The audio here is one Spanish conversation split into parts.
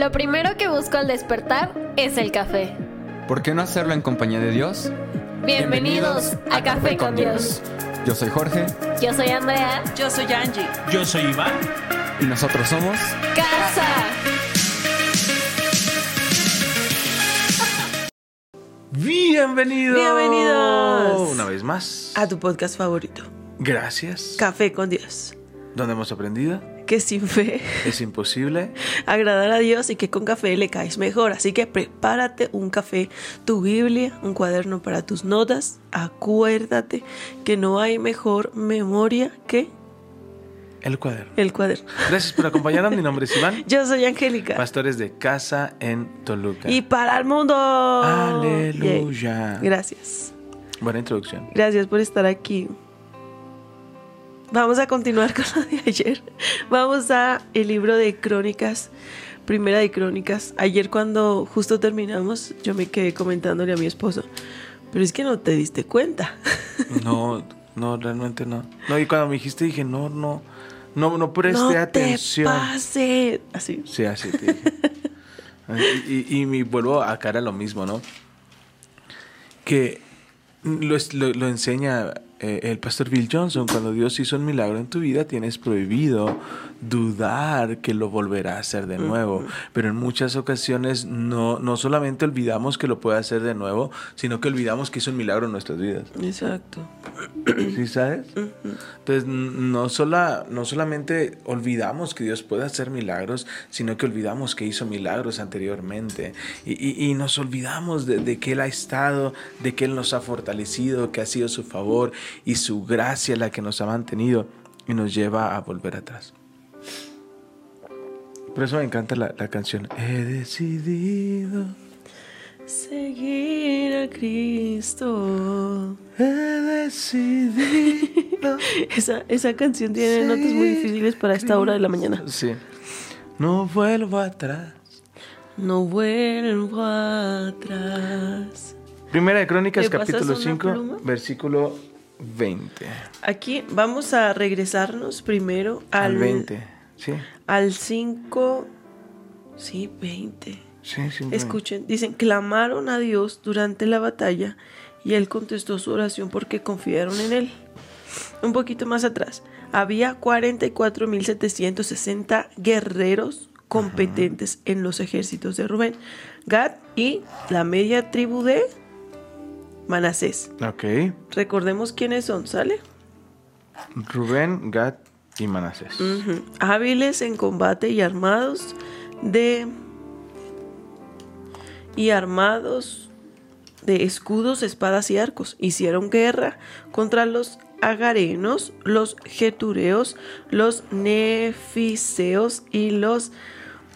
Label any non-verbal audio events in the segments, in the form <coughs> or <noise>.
Lo primero que busco al despertar es el café. ¿Por qué no hacerlo en compañía de Dios? Bienvenidos, a, Café con Dios. Yo soy Jorge Yo soy Andrea. Yo soy Angie. Yo soy Iván. y nosotros somos... Casa. Bienvenidos. Bienvenidos. Una vez más. A tu podcast favorito, Gracias. Café con Dios. Donde hemos aprendido Que sin fe es imposible. agradar a Dios y que con café le caes mejor. Así que prepárate un café, tu Biblia, un cuaderno para tus notas. Acuérdate que no hay mejor memoria que El cuaderno. el cuaderno. Gracias por acompañarnos. Mi nombre es Iván. <laughs> Yo soy Angélica. Pastores de casa en Toluca. Y para el mundo. Aleluya. Yay. Gracias. Buena introducción. Gracias por estar aquí. Vamos a continuar <laughs> con lo de ayer. Vamos a el libro de Crónicas, Primera de Crónicas. Ayer cuando justo terminamos, yo me quedé comentándole a mi esposo, pero es que no te diste cuenta. <laughs> No, no, realmente no. No, y cuando me dijiste dije, no, no, no, no preste no atención. te pase. Así. Sí, así te dije. y, y, y me vuelvo a cara lo mismo, ¿no? Que lo, lo- lo enseña eh, el pastor Bill Johnson. Cuando Dios hizo un milagro en tu vida, tienes prohibido dudar que lo volverá a hacer de nuevo. Pero en muchas ocasiones no, no solamente olvidamos que lo puede hacer de nuevo, sino que olvidamos que hizo un milagro en nuestras vidas. Exacto. ¿Sí sabes? Entonces, no, sola, no solamente olvidamos que Dios puede hacer milagros, sino que olvidamos que hizo milagros anteriormente. Y, y- y nos olvidamos de, de que Él ha estado, de que Él nos ha fortalecido, que ha sido su favor y su gracia la que nos ha mantenido y nos lleva a volver atrás. Por eso me encanta la, la canción. He decidido, Seguir a Cristo. he decidido. <laughs> Esa, esa canción tiene notas muy difíciles para esta hora de la mañana. Sí. No vuelvo atrás. No vuelvo atrás. Primera de Crónicas, ¿Me pasas capítulo una 5, pluma? versículo 20. Aquí vamos a regresarnos primero Al, al, 20. Sí, Al 5. Sí, 20. sí, sí. Escuchen, dicen, clamaron a Dios durante la batalla y él contestó su oración porque confiaron en él. Un poquito más atrás, había 44.760 guerreros competentes en los ejércitos de Rubén, Gad y la media tribu de Manasés. Ok. Recordemos quiénes son, ¿sale? Rubén, Gad y Manasés. Hábiles en combate y armados de. y armados de escudos, espadas y arcos. Hicieron guerra contra los agarenos, los getureos, los nefiseos y los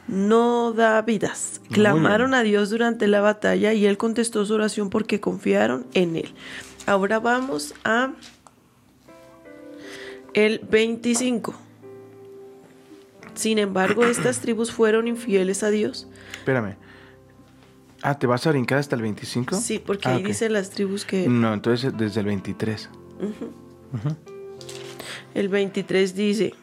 nodavidas. Clamaron a Dios durante la batalla y él contestó su oración porque confiaron en él. Ahora vamos a el 25. Sin embargo, estas tribus fueron infieles a Dios. Espérame. Ah, ¿te vas a brincar hasta el 25? Sí, porque Ah, ahí ok. dice las tribus que... No, entonces desde el 23. El 23 dice...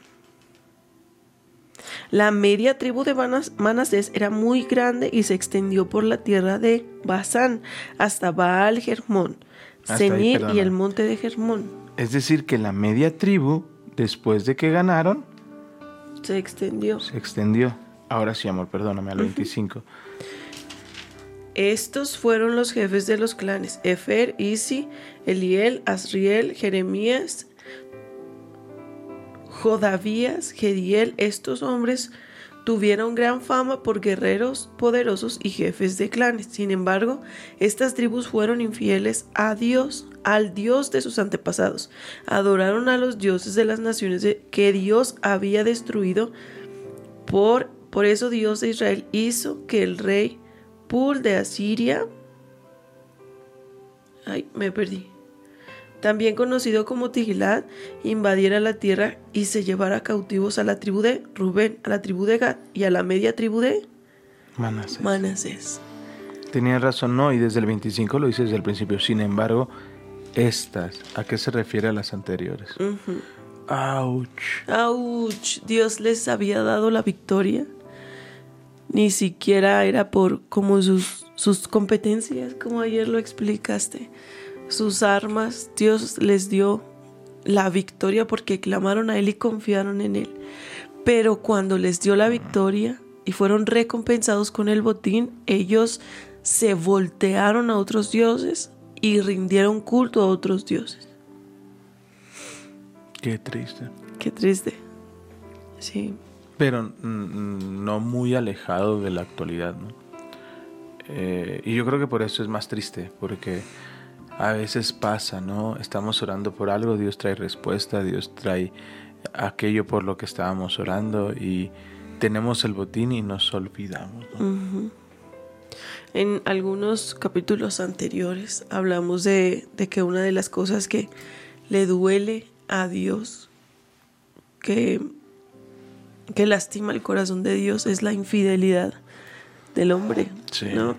La media tribu de Manas- Manasés era muy grande y se extendió por la tierra de Basán hasta Baal Germón, Senir y el monte de Germón. Es decir, que la media tribu, después de que ganaron, Se extendió. se extendió. Ahora sí, amor, perdóname, al 25. Estos fueron los jefes de los clanes: Efer, Isi, Eliel, Asriel, Jeremías, Jodavías, Gediel. Estos hombres tuvieron gran fama por guerreros poderosos y jefes de clanes. Sin embargo, estas tribus fueron infieles a Dios, al Dios de sus antepasados. Adoraron a los dioses de las naciones que Dios había destruido. Por, por eso Dios de Israel hizo que el rey Pul de Asiria. Ay, me perdí. También conocido como Tiglat, invadiera la tierra y se llevara cautivos a la tribu de Rubén, a la tribu de Gad y a la media tribu de Manasés. Manasés. Tenías razón, no, y desde el 25 lo hice desde el principio. Sin embargo, estas, ¿a qué se refiere a las anteriores? Auch, Dios les había dado la victoria. Ni siquiera era por como sus, sus competencias, como ayer lo explicaste. Sus armas, Dios les dio la victoria porque clamaron a Él y confiaron en Él. Pero cuando les dio la victoria y fueron recompensados con el botín, ellos se voltearon a otros dioses y rindieron culto a otros dioses. Qué triste. Qué triste. Sí. Pero mm, no muy alejado de la actualidad, ¿no? Eh, y yo creo que por eso es más triste, porque a veces pasa, ¿no? Estamos orando por algo, Dios trae respuesta, Dios trae aquello por lo que estábamos orando y tenemos el botín y nos olvidamos. ¿no? En algunos capítulos anteriores hablamos de, de que una de las cosas que le duele a Dios, que, que lastima el corazón de Dios, es la infidelidad del hombre. Sí. ¿no?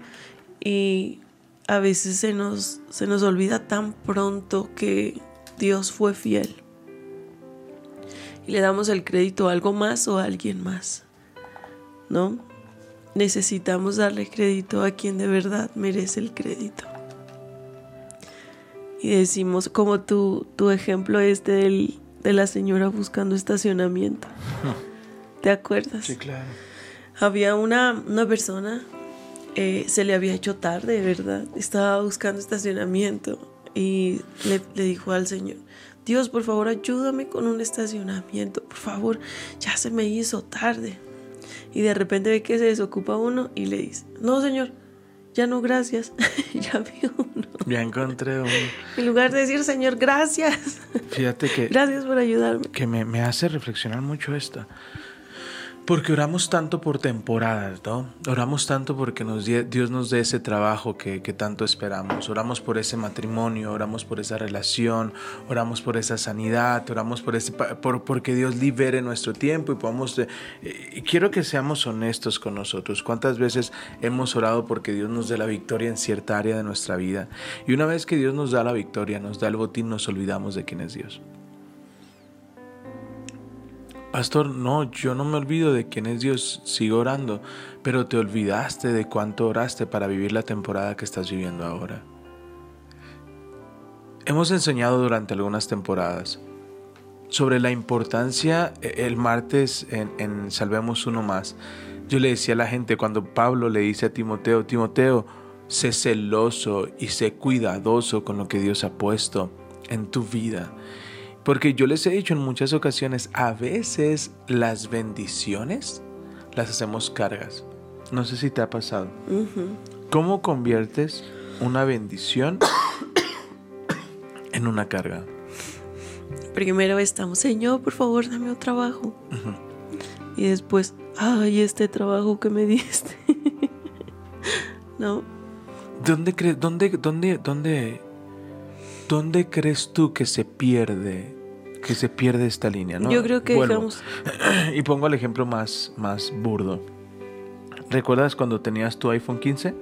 Y a veces se nos, se nos olvida tan pronto que Dios fue fiel. Y le damos el crédito a algo más o a alguien más. ¿No? Necesitamos darle crédito a quien de verdad merece el crédito. Y decimos, como tu, tu ejemplo este del, de la señora buscando estacionamiento. <laughs> ¿Te acuerdas? Sí, claro. Había una, una persona, eh, se le había hecho tarde, ¿verdad? Estaba buscando estacionamiento y le, le dijo al Señor, Dios, por favor, ayúdame con un estacionamiento, por favor, ya se me hizo tarde. Y de repente ve que se desocupa uno y le dice, no, Señor, ya no, gracias, <laughs> ya vi uno. Ya encontré uno. En lugar de decir, Señor, gracias, Fíjate que, gracias por ayudarme. que me, me hace reflexionar mucho esta. Porque oramos tanto por temporadas, ¿no? Oramos tanto porque nos, Dios nos dé ese trabajo que, tanto esperamos. Oramos por ese matrimonio, oramos por esa relación, oramos por esa sanidad, oramos por ese, por, porque Dios libere nuestro tiempo y podamos... eh, eh, quiero que seamos honestos con nosotros. ¿Cuántas veces hemos orado porque Dios nos dé la victoria en cierta área de nuestra vida? Y una vez que Dios nos da la victoria, nos da el botín, nos olvidamos de quién es Dios. Pastor, no, yo no me olvido de quién es Dios, sigo orando, pero te olvidaste de cuánto oraste para vivir la temporada que estás viviendo ahora. Hemos enseñado durante algunas temporadas sobre la importancia, eh, el martes en, en Salvemos Uno Más, yo le decía a la gente cuando Pablo le dice a Timoteo, Timoteo, sé celoso y sé cuidadoso con lo que Dios ha puesto en tu vida. Porque yo les he dicho en muchas ocasiones, a veces las bendiciones las hacemos cargas. No sé si te ha pasado. ¿Cómo conviertes una bendición en una carga? Primero estamos, Señor, por favor, dame un trabajo. Y después, ay, este trabajo que me diste. <laughs> ¿No? ¿Dónde crees, dónde, dónde, dónde, dónde crees tú que se pierde, que se pierde esta línea? ¿no? Yo creo que dejamos. <clears throat> Y pongo el ejemplo más, más burdo. ¿Recuerdas cuando tenías tu iPhone 15?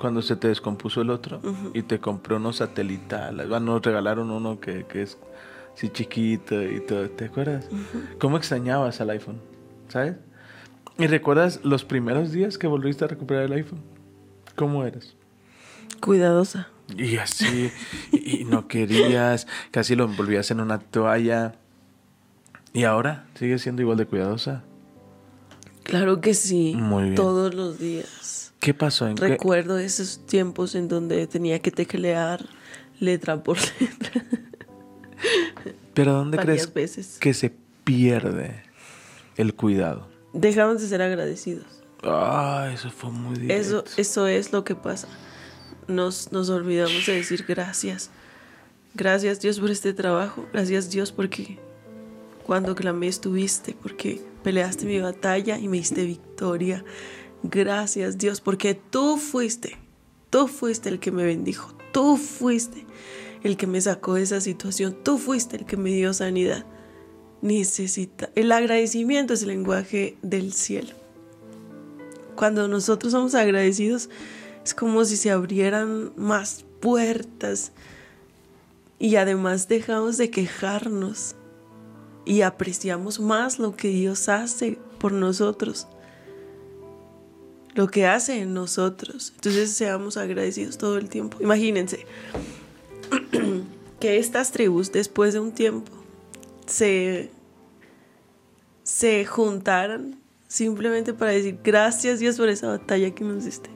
Cuando se te descompuso el otro y te compré uno satelital. Bueno, nos regalaron uno que, que es así chiquito y todo. ¿Te acuerdas? ¿Cómo extrañabas al iPhone? ¿Sabes? ¿Y recuerdas los primeros días que volviste a recuperar el iPhone? ¿Cómo eras? Cuidadosa. Y así, y y no querías, casi lo envolvías en una toalla. ¿Y ahora? ¿Sigue siendo igual de cuidadosa? Claro que sí. Muy bien. Todos los días. ¿Qué pasó? ¿En qué? Recuerdo esos tiempos en donde tenía que teclear letra por <laughs> letra ¿Pero dónde varias crees veces. que se pierde el cuidado? Dejamos de ser agradecidos. Ah, eso fue muy directo. Eso, eso es lo que pasa. Nos, nos olvidamos de decir gracias. Gracias Dios por este trabajo. Gracias Dios porque cuando clamé estuviste, porque peleaste mi batalla y me diste victoria. Gracias Dios porque tú fuiste. Tú fuiste el que me bendijo. Tú fuiste el que me sacó de esa situación. Tú fuiste el que me dio sanidad. Necesita. El agradecimiento es el lenguaje del cielo cuando nosotros somos agradecidos, es como si se abrieran más puertas y además dejamos de quejarnos y apreciamos más lo que Dios hace por nosotros, lo que hace en nosotros. Entonces seamos agradecidos todo el tiempo. Imagínense <clears throat> que estas tribus después de un tiempo se, se juntaran simplemente para decir gracias Dios por esa batalla que nos diste,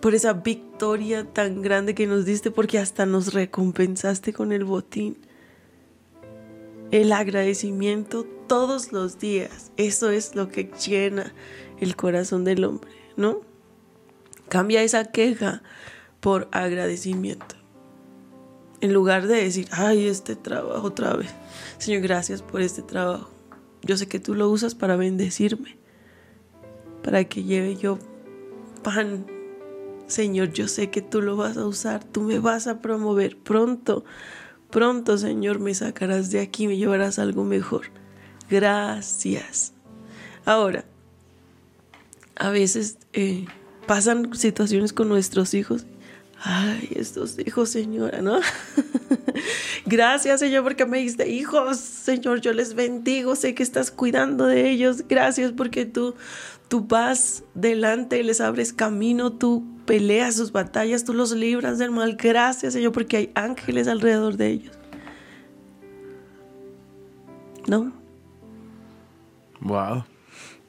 por esa victoria tan grande que nos diste, porque hasta nos recompensaste con el botín. El agradecimiento todos los días, eso es lo que llena el corazón del hombre, ¿no? Cambia esa queja por agradecimiento. En lugar de decir, ay, este trabajo otra vez. Señor, gracias por este trabajo. Yo sé que tú lo usas para bendecirme, para que lleve yo pan. Señor, yo sé que tú lo vas a usar, tú me vas a promover pronto. Pronto, Señor, me sacarás de aquí, me llevarás algo mejor. Gracias. Ahora, a veces eh, pasan situaciones con nuestros hijos. Ay, estos hijos, señora, ¿no? <laughs> Gracias, Señor, porque me diste hijos. Señor, yo les bendigo. Sé que estás cuidando de ellos. Gracias porque tú, tú vas delante les abres camino. Tú peleas sus batallas. Tú los libras del mal. Gracias, Señor, porque hay ángeles alrededor de ellos. ¿No? Wow.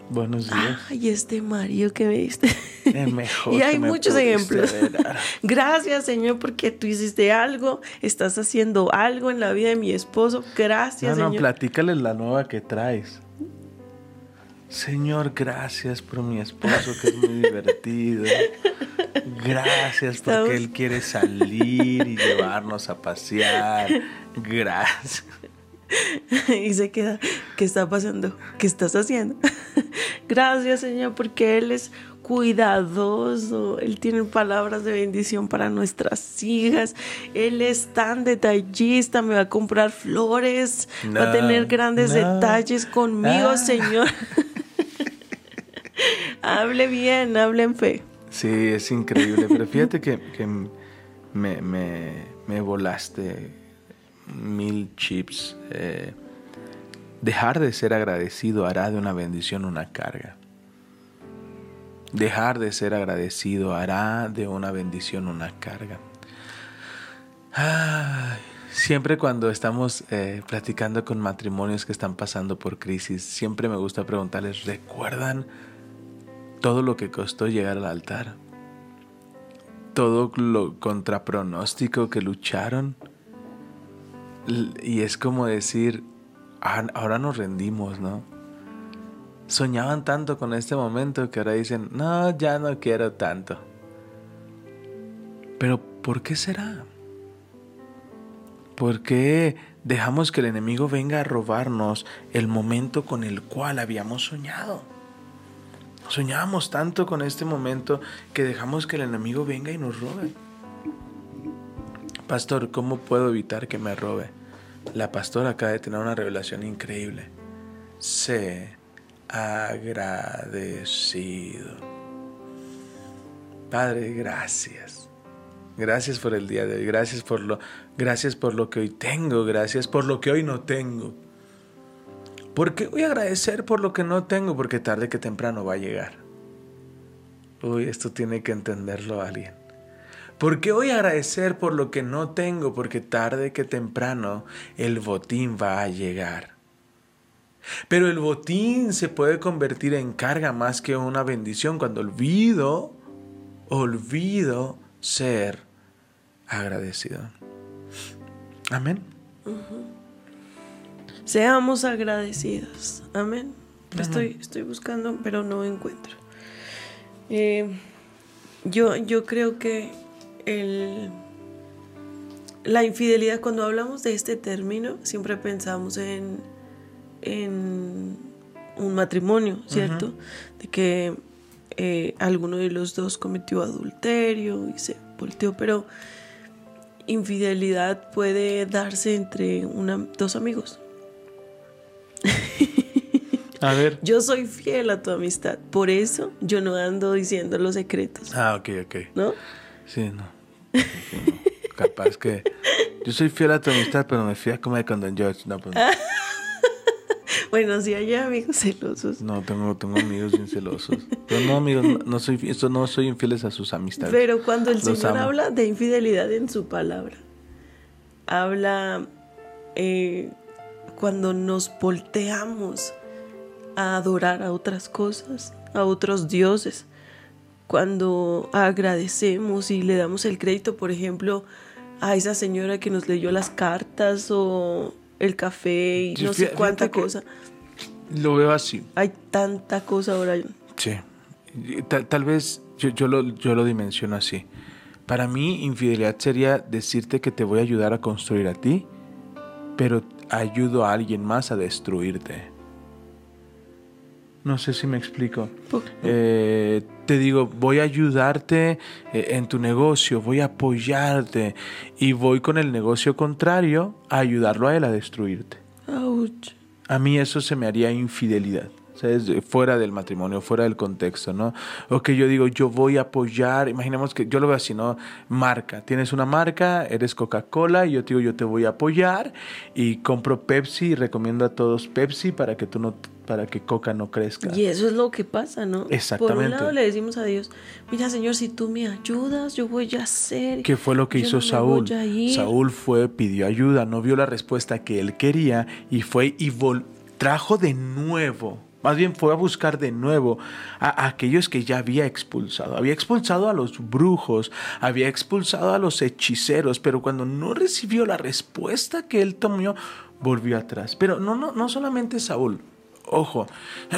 Buenos días. Ay, este marido que me diste. El mejor. <laughs> y hay que me muchos ejemplos. <laughs> Gracias, Señor, porque tú hiciste algo, estás haciendo algo en la vida de mi esposo. Gracias, No, no, Señor. platícale la nueva que traes. Señor, gracias por mi esposo que es muy <laughs> divertido. Gracias Estamos- porque él quiere salir y llevarnos a pasear. Gracias. <laughs> y se queda, ¿qué está pasando? ¿Qué estás haciendo? <laughs> Gracias, Señor, porque Él es cuidadoso, Él tiene palabras de bendición para nuestras hijas, Él es tan detallista, me va a comprar flores, va a tener grandes no. detalles conmigo, Ah. Señor. <laughs> hable bien, hable en fe. Sí, es increíble. Pero fíjate que, que me, me, me volaste mil chips. Eh, dejar de ser agradecido hará de una bendición una carga. Dejar de ser agradecido hará de una bendición una carga. Siempre cuando estamos eh, platicando con matrimonios que están pasando por crisis, siempre me gusta preguntarles, ¿recuerdan todo lo que costó llegar al altar? Todo lo contra pronóstico que lucharon. Y es como decir, "Ah, ahora nos rendimos, ¿no? Soñaban tanto con este momento que ahora dicen, no, ya no quiero tanto. Pero ¿por qué será? ¿Por qué dejamos que el enemigo venga a robarnos el momento con el cual habíamos soñado? Soñábamos tanto con este momento que dejamos que el enemigo venga y nos robe. Pastor, ¿cómo puedo evitar que me robe? La pastora acaba de tener una revelación increíble. Sé agradecido. Padre, gracias. Gracias por el día de hoy. Gracias por lo, gracias por lo que hoy tengo. Gracias por lo que hoy no tengo. ¿Por qué voy a agradecer por lo que no tengo? Porque tarde que temprano va a llegar. Uy, esto tiene que entenderlo alguien. ¿Por qué voy a agradecer por lo que no tengo? Porque tarde que temprano el botín va a llegar. Pero el botín se puede convertir en carga más que una bendición cuando olvido, olvido ser agradecido. Amén. Seamos agradecidos. Amén. Estoy, estoy buscando, pero no encuentro. Eh, yo, yo creo que el, la infidelidad, cuando hablamos de este término, siempre pensamos en, en un matrimonio, ¿cierto? De que eh, alguno de los dos cometió adulterio y se volteó, pero infidelidad puede darse entre una, dos amigos. A ver. <laughs> Yo soy fiel a tu amistad, por eso yo no ando diciendo los secretos, Ah, ok, ok. ¿no? Sí, no. Sí, no. Capaz que yo soy fiel a tu amistad, pero me fui a comer con Don George. No, pues, <laughs> Bueno, si hay amigos celosos. No, tengo, tengo amigos bien celosos. Pero no, amigos, no, no soy, esto no soy infieles a sus amistades. Pero cuando el Los Señor amo. habla de infidelidad en su palabra, habla eh, cuando nos volteamos a adorar a otras cosas, a otros dioses, cuando agradecemos y le damos el crédito, por ejemplo, a esa señora que nos leyó las cartas o el café y no sé cuánta cosa. Lo veo así. Hay tanta cosa ahora. Sí. Tal, tal vez yo, yo, lo, yo lo dimensiono así. Para mí, infidelidad sería decirte que te voy a ayudar a construir a ti, pero ayudo a alguien más a destruirte. No sé si me explico. Eh, te digo, voy a ayudarte eh, en tu negocio, voy a apoyarte y voy con el negocio contrario a ayudarlo a él a destruirte. Ouch. A mí eso se me haría infidelidad. ¿sabes? Fuera del matrimonio, fuera del contexto, ¿no? O que yo digo, yo voy a apoyar, imaginemos que yo lo veo así, ¿no? Marca, tienes una marca, eres Coca-Cola y yo te digo, yo te voy a apoyar y compro Pepsi y recomiendo a todos Pepsi para que tú no, para que Coca no crezca. Y eso es lo que pasa, ¿no? Por Exactamente. un lado le decimos a Dios, mira Señor, si tú me ayudas, yo voy a hacer. ¿Qué fue lo que yo hizo no Saúl? voy a ir". Saúl fue, pidió ayuda, no vio la respuesta que él quería y fue y vol- trajo de nuevo, más bien fue a buscar de nuevo a, a aquellos que ya había expulsado. Había expulsado a los brujos, había expulsado a los hechiceros, pero cuando no recibió la respuesta que él tomó, volvió atrás. Pero no, no, no solamente Saúl, ojo,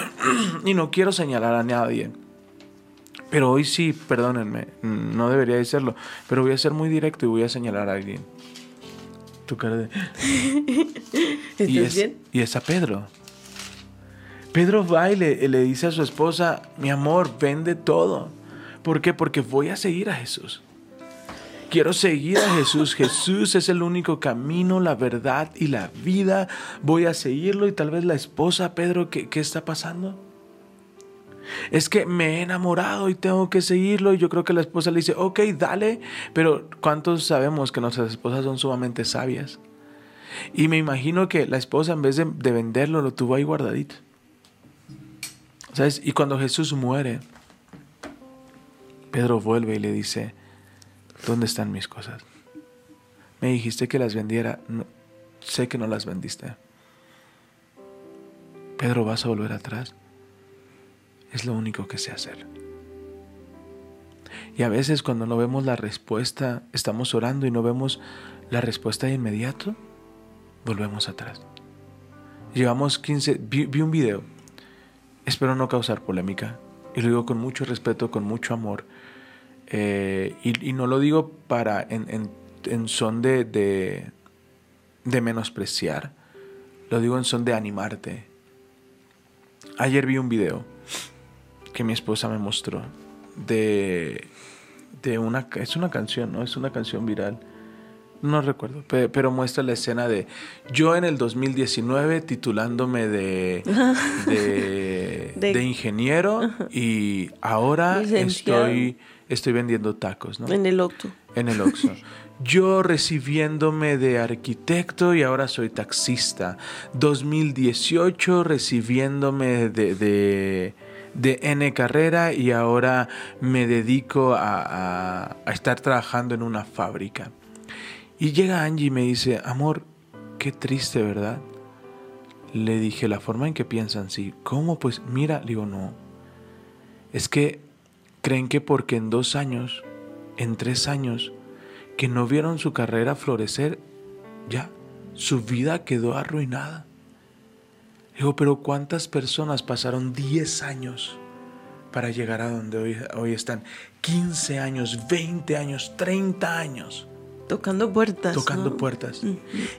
<clears throat> y no quiero señalar a nadie. Pero hoy sí, perdónenme, no debería de serlo, pero voy a ser muy directo y voy a señalar a alguien. Tu cara de... <laughs> ¿Estás y, es, bien? y es a Pedro. Pedro va y le, le dice a su esposa, mi amor, vende todo. ¿Por qué? Porque voy a seguir a Jesús. Quiero seguir a Jesús. Jesús es el único camino, la verdad y la vida. Voy a seguirlo y tal vez la esposa, Pedro, ¿qué, qué está pasando? Es que me he enamorado y tengo que seguirlo. Y yo creo que la esposa le dice, ok, dale. Pero ¿cuántos sabemos que nuestras esposas son sumamente sabias? Y me imagino que la esposa en vez de, de venderlo lo tuvo ahí guardadito. ¿Sabes? Y cuando Jesús muere, Pedro vuelve y le dice, ¿dónde están mis cosas? Me dijiste que las vendiera, no, sé que no las vendiste. Pedro, ¿vas a volver atrás? Es lo único que sé hacer. Y a veces cuando no vemos la respuesta, estamos orando y no vemos la respuesta de inmediato, volvemos atrás. Llevamos 15, vi, vi un video, espero no causar polémica, y lo digo con mucho respeto, con mucho amor, eh, y, y no lo digo para en, en- en son de, de, de menospreciar, lo digo en son de animarte. Ayer vi un video que mi esposa me mostró de, de una... Es una canción, ¿no? Es una canción viral. No recuerdo, pe- pero, muestra la escena de yo en el 2019 titulándome de, <laughs> de, De- de ingeniero y ahora Licenciado. estoy, estoy vendiendo tacos, ¿no? En el octo. en el Oxxo. <laughs> Yo recibiéndome de arquitecto y ahora soy taxista. 2018 recibiéndome de, de, de N carrera y ahora me dedico a, a- a estar trabajando en una fábrica. Y llega Angie y me dice, amor, qué triste, ¿verdad? Le dije, la forma en que piensan, sí. ¿Cómo? Pues mira, le digo, no. Es que creen que porque en dos años, en tres años, que no vieron su carrera florecer, ya, su vida quedó arruinada. Digo, pero ¿cuántas personas pasaron 10 años para llegar a donde hoy, hoy están? 15 años, 20 años, 30 años Tocando puertas. tocando ¿no? puertas.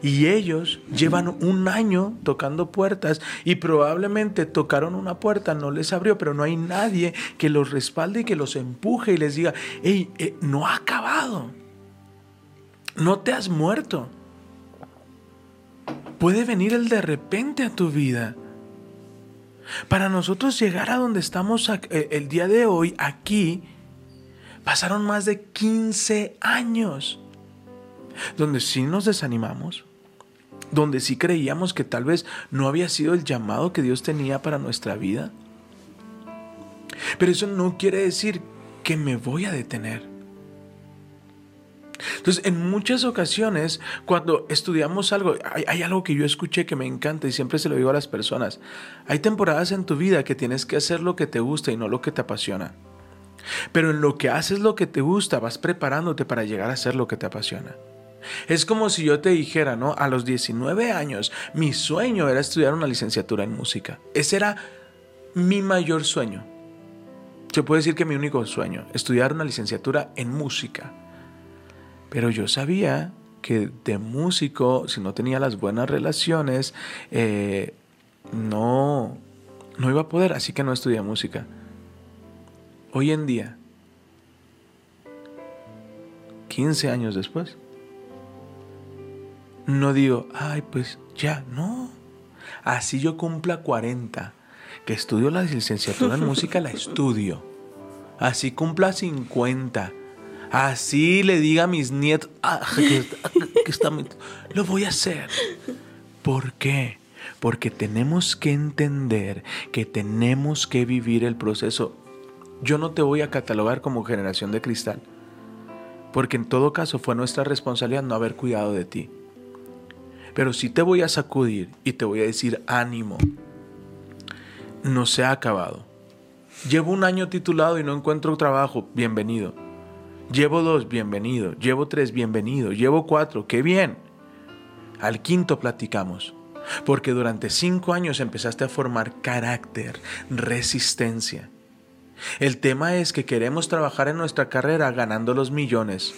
Y ellos llevan un año tocando puertas y probablemente tocaron una puerta, no les abrió, pero no hay nadie que los respalde y que los empuje y les diga, hey, eh, no ha acabado. No te has muerto. Puede venir el de repente a tu vida. Para nosotros llegar a donde estamos eh, el día de hoy, aquí, pasaron más de 15 años donde sí nos desanimamos, donde sí creíamos que tal vez no había sido el llamado que Dios tenía para nuestra vida. Pero eso no quiere decir que me voy a detener. Entonces, en muchas ocasiones, cuando estudiamos algo, hay, algo que yo escuché que me encanta y siempre se lo digo a las personas. Hay temporadas en tu vida que tienes que hacer lo que te gusta y no lo que te apasiona. Pero en lo que haces lo que te gusta, vas preparándote para llegar a hacer lo que te apasiona. Es como si yo te dijera, ¿no? A los 19 años, mi sueño era estudiar una licenciatura en música. Ese era mi mayor sueño. Se puede decir que mi único sueño, estudiar una licenciatura en música. Pero yo sabía que de músico, si no tenía las buenas relaciones, eh, no, no iba a poder, así que no estudié música. Hoy en día, 15 años después, no digo, ay, pues ya, no. Así yo cumpla 40, que estudio la licenciatura en música, la estudio. Así cumpla 50. Así le diga a mis nietos, ah, que, que está, lo voy a hacer. ¿Por qué? Porque tenemos que entender que tenemos que vivir el proceso. Yo no te voy a catalogar como generación de cristal, porque en todo caso fue nuestra responsabilidad no haber cuidado de ti. Pero sí te voy a sacudir y te voy a decir ánimo. No se ha acabado. Llevo un año titulado y no encuentro trabajo. Bienvenido. Llevo dos, bienvenido. Llevo tres, bienvenido. Llevo cuatro, qué bien. Al quinto platicamos. Porque durante cinco años empezaste a formar carácter, resistencia. El tema es que queremos trabajar en nuestra carrera ganando los millones.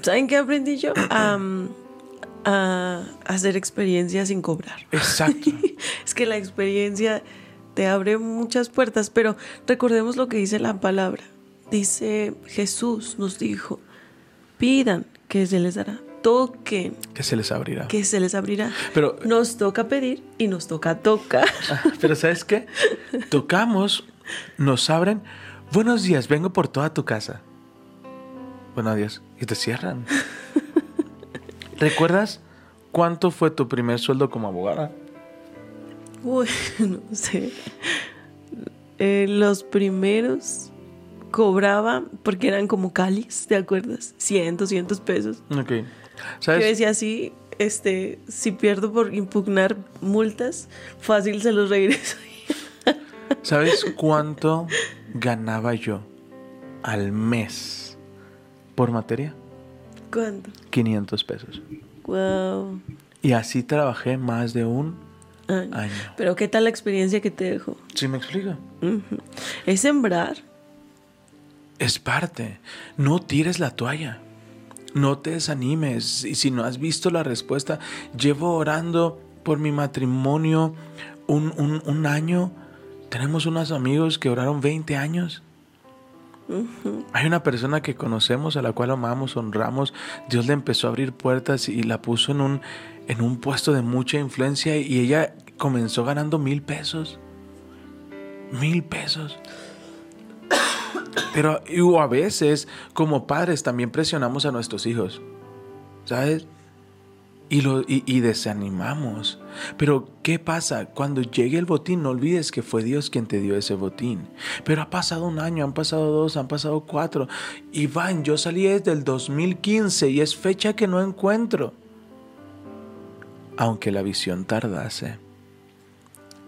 ¿Saben qué aprendí yo? <clears throat> Um, a hacer experiencias sin cobrar. Exacto. <laughs> es que la experiencia te abre muchas puertas, pero recordemos lo que dice la palabra. Dice Jesús nos dijo, pidan que se les dará, toquen que se les abrirá. que se les abrirá. Pero Nos toca pedir y nos toca tocar. pero ¿sabes qué? Tocamos, nos abren. Buenos días, vengo por toda tu casa. Buenos días. Y te cierran. ¿Recuerdas cuánto fue tu primer sueldo como abogada? Uy, <laughs> no sé. Eh, los primeros cobraba porque eran como cáliz, ¿te acuerdas? 100, 200 pesos. Ok. Yo ¿Sabes? decía así, este, si pierdo por impugnar multas, fácil se los regreso. <laughs> ¿Sabes cuánto ganaba yo al mes por materia? ¿Cuánto? 500 pesos. Wow. Y así trabajé más de un Ay, año. Pero ¿qué tal la experiencia que te dejó? ¿Sí me explico? Ujú. Es sembrar. Es parte. No tires la toalla. No te desanimes. Y si no has visto la respuesta, llevo orando por mi matrimonio un, un- un año. Tenemos unos amigos que oraron 20 años. Hay una persona que conocemos, a la cual amamos, honramos. Dios le empezó a abrir puertas y la puso en un, en un puesto de mucha influencia y ella comenzó ganando mil pesos. Mil pesos. Pero a veces, como padres, también presionamos a nuestros hijos. ¿Sabes? Y, lo, y, y desanimamos. Pero, ¿qué pasa? Cuando llegue el botín, no olvides que fue Dios quien te dio ese botín. Pero ha pasado un año, han pasado dos, han pasado cuatro. Iván, yo salí desde el 2015 y es fecha que no encuentro. Aunque la visión tardase,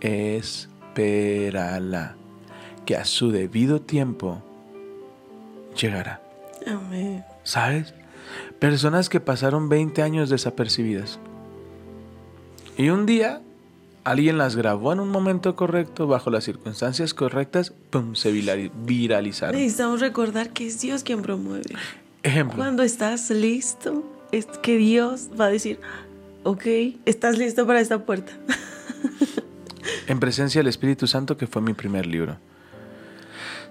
espérala, que a su debido tiempo llegará. Amén. ¿Sabes? Personas que pasaron 20 años desapercibidas. Y un día alguien las grabó en un momento correcto, bajo las circunstancias correctas, ¡pum! se virali- viralizaron. Necesitamos recordar que es Dios quien promueve. Ejemplo. Cuando estás listo, es que Dios va a decir, ok, estás listo para esta puerta. <laughs> En presencia del Espíritu Santo, que fue mi primer libro.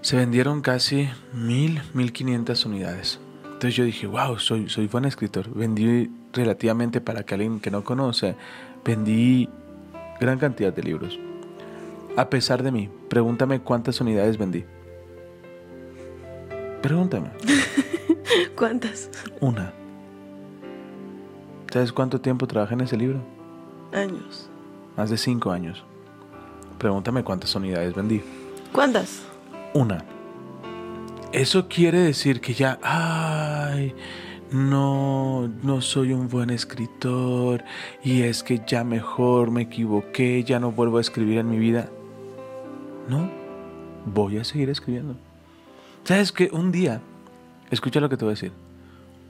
Se vendieron casi mil, mil quinientas unidades. Entonces yo dije, wow, soy, soy buen escritor. Vendí relativamente para que alguien que no conoce, vendí gran cantidad de libros. A pesar de mí, pregúntame cuántas unidades vendí. Pregúntame. <laughs> ¿Cuántas? Una. ¿Sabes cuánto tiempo trabajé en ese libro? años. Más de cinco años. Pregúntame cuántas unidades vendí. ¿Cuántas? Una. Eso quiere decir que ya, ay, no, no soy un buen escritor y es que ya mejor me equivoqué, ya no vuelvo a escribir en mi vida. No, voy a seguir escribiendo. ¿Sabes que Un día, escucha lo que te voy a decir.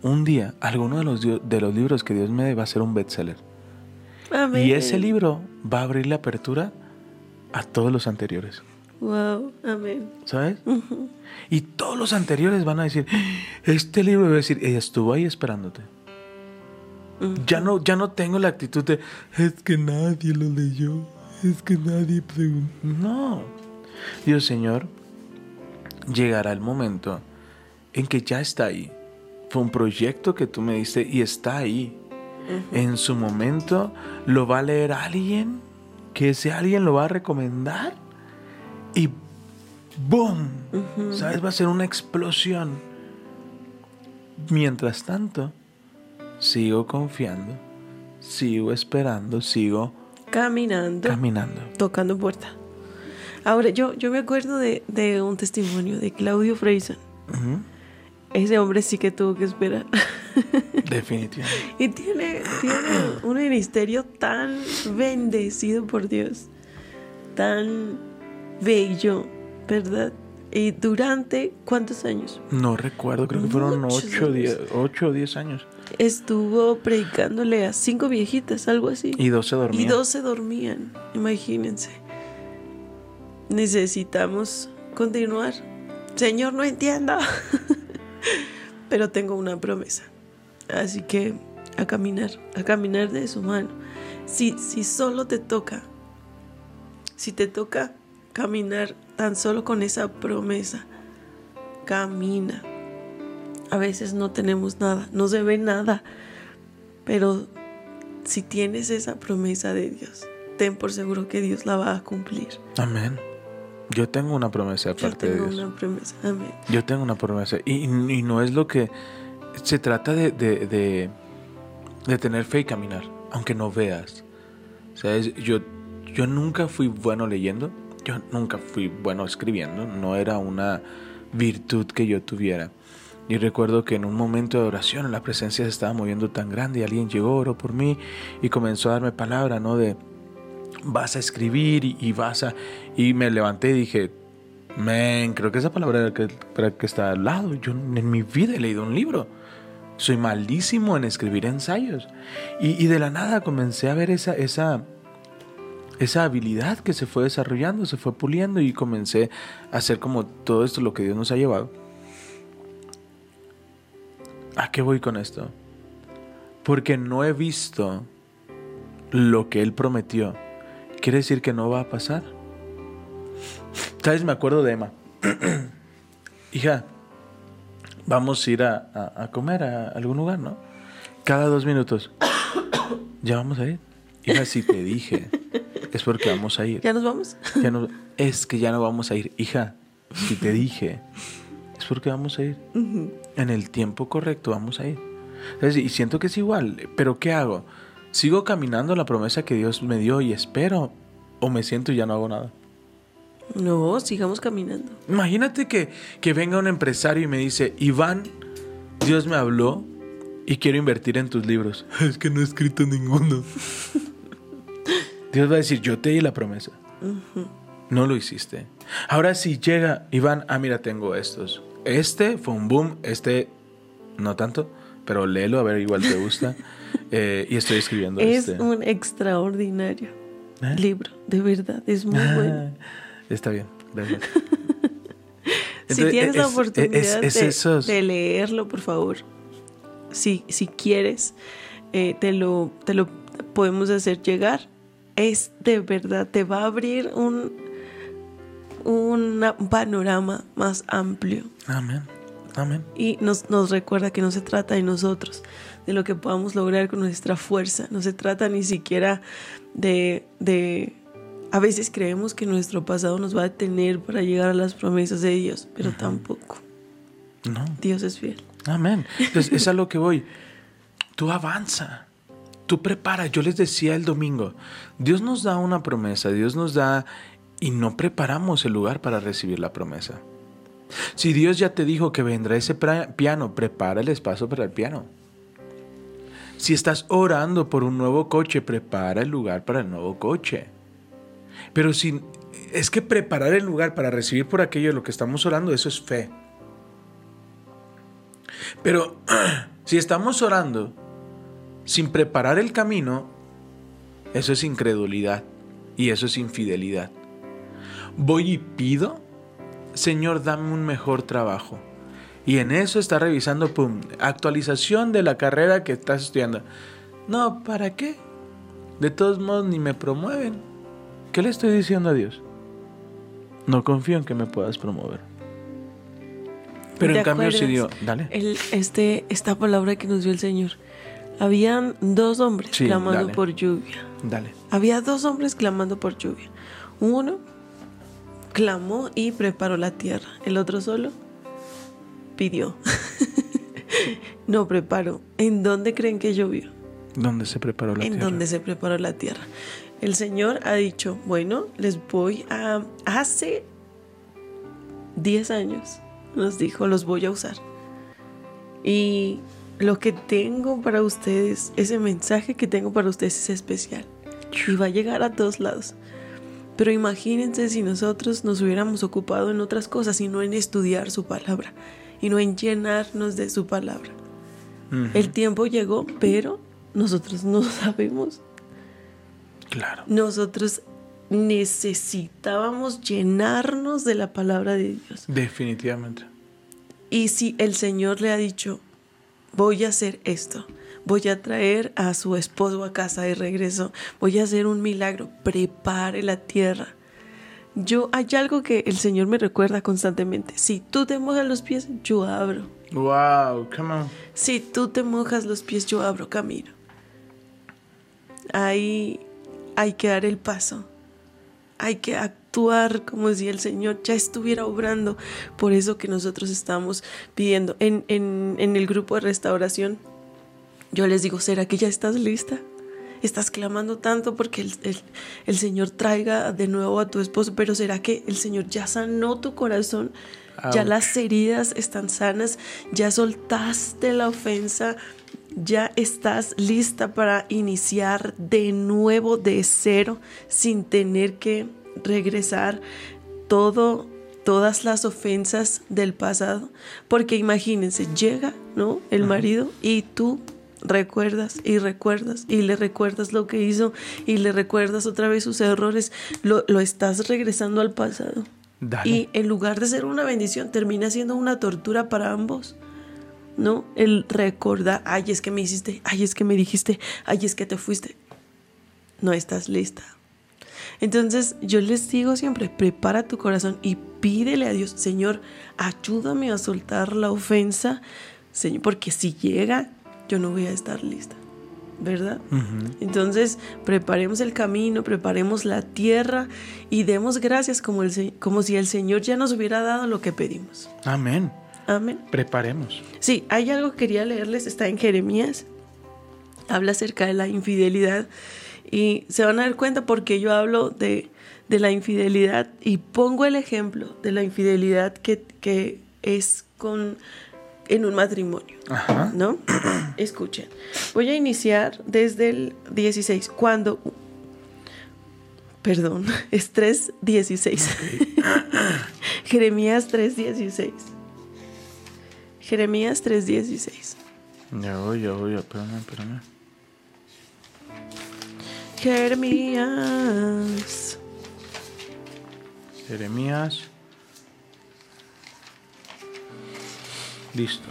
Un día, alguno de los, de los libros que Dios me dé va a ser un bestseller. Amén. Y ese libro va a abrir la apertura a todos los anteriores. Wow, amén. ¿Sabes? Y todos los anteriores van a decir, este libro a decir, ella estuvo ahí esperándote. Ya no, ya no tengo la actitud de, es que nadie lo leyó, es que nadie preguntó. No. Dios Señor, llegará el momento en que ya está ahí. Fue un proyecto que tú me diste y está ahí. En su momento lo va a leer alguien, que ese alguien lo va a recomendar y ¡boom! ¿Sabes? Va a ser una explosión. Mientras tanto, sigo confiando, sigo esperando, sigo Caminando. caminando. tocando puerta. Ahora, yo, yo me acuerdo de, de un testimonio de Claudio Freyson. Ese hombre sí que tuvo que esperar. <laughs> Definitivamente. y tiene, tiene un ministerio tan bendecido por Dios, tan bello, ¿verdad? Y durante cuántos años No recuerdo, creo que fueron Muchos 8 o años. 10, ocho o 10 años. estuvo predicándole a cinco viejitas, algo así. Y 12 dormían. Y dos se dormían, imagínense. Necesitamos continuar. Señor, no entiendo. <laughs> Pero tengo una promesa. Así que a caminar, a caminar de su mano. Si, si solo te toca, si te toca caminar tan solo con esa promesa, camina. A veces no tenemos nada, no se ve nada, pero si tienes esa promesa de Dios, ten por seguro que Dios la va a cumplir. Amén. Yo tengo una promesa de Yo parte de tengo Dios. una promesa. Amén. Yo tengo una promesa. Y, y no es lo que... Se trata de, de, de, de tener fe y caminar, aunque no veas. ¿Sabes? Yo, yo nunca fui bueno leyendo, yo nunca fui bueno escribiendo, no era una virtud que yo tuviera. Y recuerdo que en un momento de oración la presencia se estaba moviendo tan grande y alguien llegó, oró por mí y comenzó a darme palabra, ¿no? De vas a escribir y, y vas a... Y me levanté y dije, Men, creo que esa palabra era que, que está al lado. Yo en mi vida he leído un libro. Soy malísimo en escribir ensayos. Y, y de la nada comencé a ver esa, esa, esa habilidad que se fue desarrollando, se fue puliendo y comencé a hacer como todo esto lo que Dios nos ha llevado. ¿A qué voy con esto? Porque no he visto lo que Él prometió. ¿Quiere decir que no va a pasar? ¿Sabes? Me acuerdo de Emma. <clears throat> Hija, vamos a ir a, a- a comer a algún lugar, ¿no? Cada dos minutos. <coughs> ya vamos a ir. Hija, si te dije, es porque vamos a ir. ¿Ya nos vamos? Ya no, es que ya no vamos a ir. Hija, si te dije, es porque vamos a ir. En el tiempo correcto vamos a ir. ¿Sabes? Y siento que es igual, pero ¿qué hago? ¿Sigo caminando la promesa que Dios me dio y espero? ¿O me siento y ya no hago nada? No, sigamos caminando. Imagínate que, que venga un empresario y me dice, Iván, Dios me habló y quiero invertir en tus libros. <laughs> Es que no he escrito ninguno. <laughs> Dios va a decir, yo te di la promesa. No lo hiciste. Ahora si llega, Iván, ah, mira, tengo estos. Este fue un boom, este no tanto, pero léelo, a ver, igual te gusta. <laughs> Eh, y estoy escribiendo Es este. un extraordinario ¿Eh? libro, de verdad, es muy bueno. Está bien, gracias. <laughs> si Entonces, tienes la oportunidad es- es de, esos- de leerlo, por favor, si, si quieres, eh, te, lo, te lo podemos hacer llegar. Es de verdad, te va a abrir un, un panorama más amplio Amén, amén. y nos, nos recuerda que no se trata de nosotros, de lo que podamos lograr con nuestra fuerza, no se trata ni siquiera de, de... A veces creemos que nuestro pasado nos va a detener para llegar a las promesas de Dios, pero tampoco. No. Dios es fiel. Amén. Entonces, es a lo que voy. Tú avanza. Tú prepara, yo les decía el domingo, Dios nos da una promesa, Dios nos da y no preparamos el lugar para recibir la promesa. Si Dios ya te dijo que vendrá ese piano, prepara el espacio para el piano. Si estás orando por un nuevo coche, prepara el lugar para el nuevo coche. Pero si es que preparar el lugar para recibir por aquello lo que estamos orando, eso es fe. Pero <clears throat> si estamos orando sin preparar el camino, eso es incredulidad y eso es infidelidad. Voy y pido, Señor, dame un mejor trabajo. Y en eso está revisando, pum, actualización de la carrera que estás estudiando. No, ¿para qué? De todos modos ni me promueven. ¿Qué le estoy diciendo a Dios? No confío en que me puedas promover. Pero en cambio si dio, dale. este, esta palabra que nos dio el Señor. Habían dos hombres clamando por lluvia. Dale. Había dos hombres clamando por lluvia. Uno clamó y preparó la tierra. El otro solo pidió. <laughs> no preparó. ¿En dónde creen que llovió? ¿Dónde se preparó la tierra? En dónde se preparó la tierra. El Señor ha dicho, bueno, les voy a... Hace 10 años nos dijo, los voy a usar. Y lo que tengo para ustedes, ese mensaje que tengo para ustedes es especial. Y va a llegar a todos lados. Pero imagínense si nosotros nos hubiéramos ocupado en otras cosas y no en estudiar su palabra y no en llenarnos de su palabra. El tiempo llegó, pero nosotros no <laughs> sabemos. Claro. Nosotros necesitábamos llenarnos de la palabra de Dios. Definitivamente. Y si el Señor le ha dicho, voy a hacer esto, voy a traer a su esposo a casa de regreso, voy a hacer un milagro, prepare la tierra. Yo hay algo que el Señor me recuerda constantemente. Si tú te mojas los pies, yo abro. Wow, come on. Si tú te mojas los pies, yo abro camino. Ahí hay que dar el paso hay que actuar como si el Señor ya estuviera obrando. Por eso que nosotros estamos pidiendo en, el grupo de restauración. Yo les digo, ¿será que ya estás lista? Estás clamando tanto porque el, el, Señor traiga de nuevo a tu esposo, pero ¿será que el Señor ya sanó tu corazón? Ya las heridas están sanas, ya soltaste la ofensa, ya estás lista para iniciar de nuevo de cero sin tener que regresar todo todas las ofensas del pasado, porque imagínense, llega, ¿no? El marido y tú recuerdas y recuerdas y le recuerdas lo que hizo y le recuerdas otra vez sus errores, lo, estás regresando al pasado. Y en lugar de ser una bendición, termina siendo una tortura para ambos. ¿no? El recordar, ay, es que me hiciste, ay, es que me dijiste, ay, es que te fuiste. No estás lista. Entonces yo les digo siempre, prepara tu corazón y pídele a Dios, Señor, ayúdame a soltar la ofensa, Señor, porque si llega, yo no voy a estar lista, ¿verdad? Entonces preparemos el camino, preparemos la tierra y demos gracias como, el, como si el Señor ya nos hubiera dado lo que pedimos. Amén. Amén. Preparemos. Sí, hay algo que quería leerles, está en Jeremías. Habla acerca de la infidelidad y se van a dar cuenta porque yo hablo de, la infidelidad y pongo el ejemplo de la infidelidad que, que es con en un matrimonio. Ajá. ¿No? <clears throat> Escuchen. Voy a iniciar desde el 16. Cuando. Perdón, <laughs> es 3.16. <laughs> Jeremías 3.16. Jeremías 3:16. Ya voy, ya voy, espérame, espérame. Jeremías. Jeremías. Listo.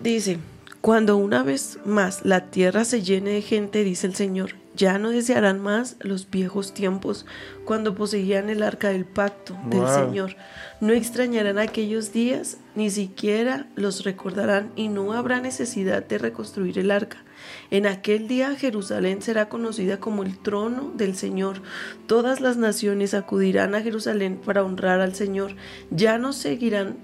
Dice, cuando una vez más la tierra se llene de gente, dice el Señor, ya no desearán más los viejos tiempos cuando poseían el arca del pacto del Señor. No extrañarán aquellos días, ni siquiera los recordarán y no habrá necesidad de reconstruir el arca. En aquel día Jerusalén será conocida como el trono del Señor. Todas las naciones acudirán a Jerusalén para honrar al Señor. Ya no seguirán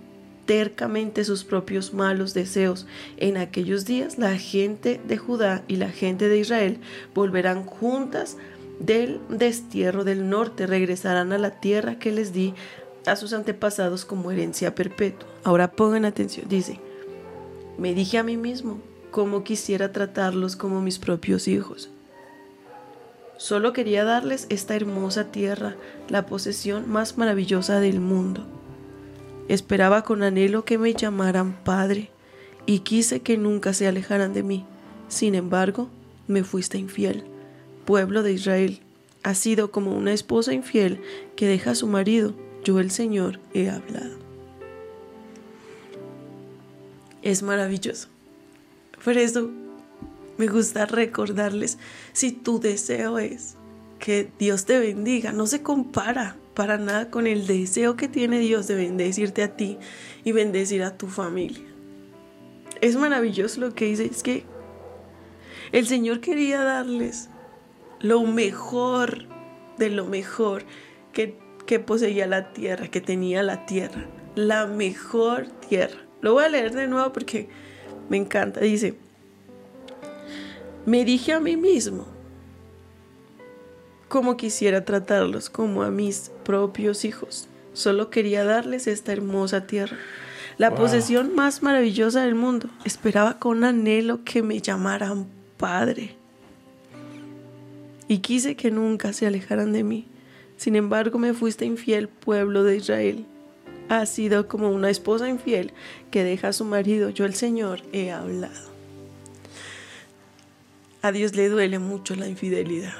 tercamente sus propios malos deseos. En aquellos días la gente de Judá y la gente de Israel volverán juntas del destierro del norte, regresarán a la tierra que les di a sus antepasados como herencia perpetua. Ahora pongan atención, dice, me dije a mí mismo cómo quisiera tratarlos como mis propios hijos. Solo quería darles esta hermosa tierra, la posesión más maravillosa del mundo. Esperaba con anhelo que me llamaran Padre y quise que nunca se alejaran de mí. Sin embargo, me fuiste infiel. Pueblo de Israel, has sido como una esposa infiel que deja a su marido. Yo el Señor he hablado. Es maravilloso. Por eso me gusta recordarles, si tu deseo es que Dios te bendiga, no se compara para nada con el deseo que tiene Dios de bendecirte a ti y bendecir a tu familia. Es maravilloso lo que dice, es que el Señor quería darles lo mejor de lo mejor que, poseía la tierra, que tenía la tierra, la mejor tierra. Lo voy a leer de nuevo porque me encanta. Dice, me dije a mí mismo cómo quisiera tratarlos como a mis propios hijos. Solo quería darles esta hermosa tierra, la posesión más maravillosa del mundo. Esperaba con anhelo que me llamaran padre. Y quise que nunca se alejaran de mí. Sin embargo, me fuiste infiel, pueblo de Israel. Ha sido como una esposa infiel que deja a su marido. Yo, el Señor, he hablado. A Dios le duele mucho la infidelidad.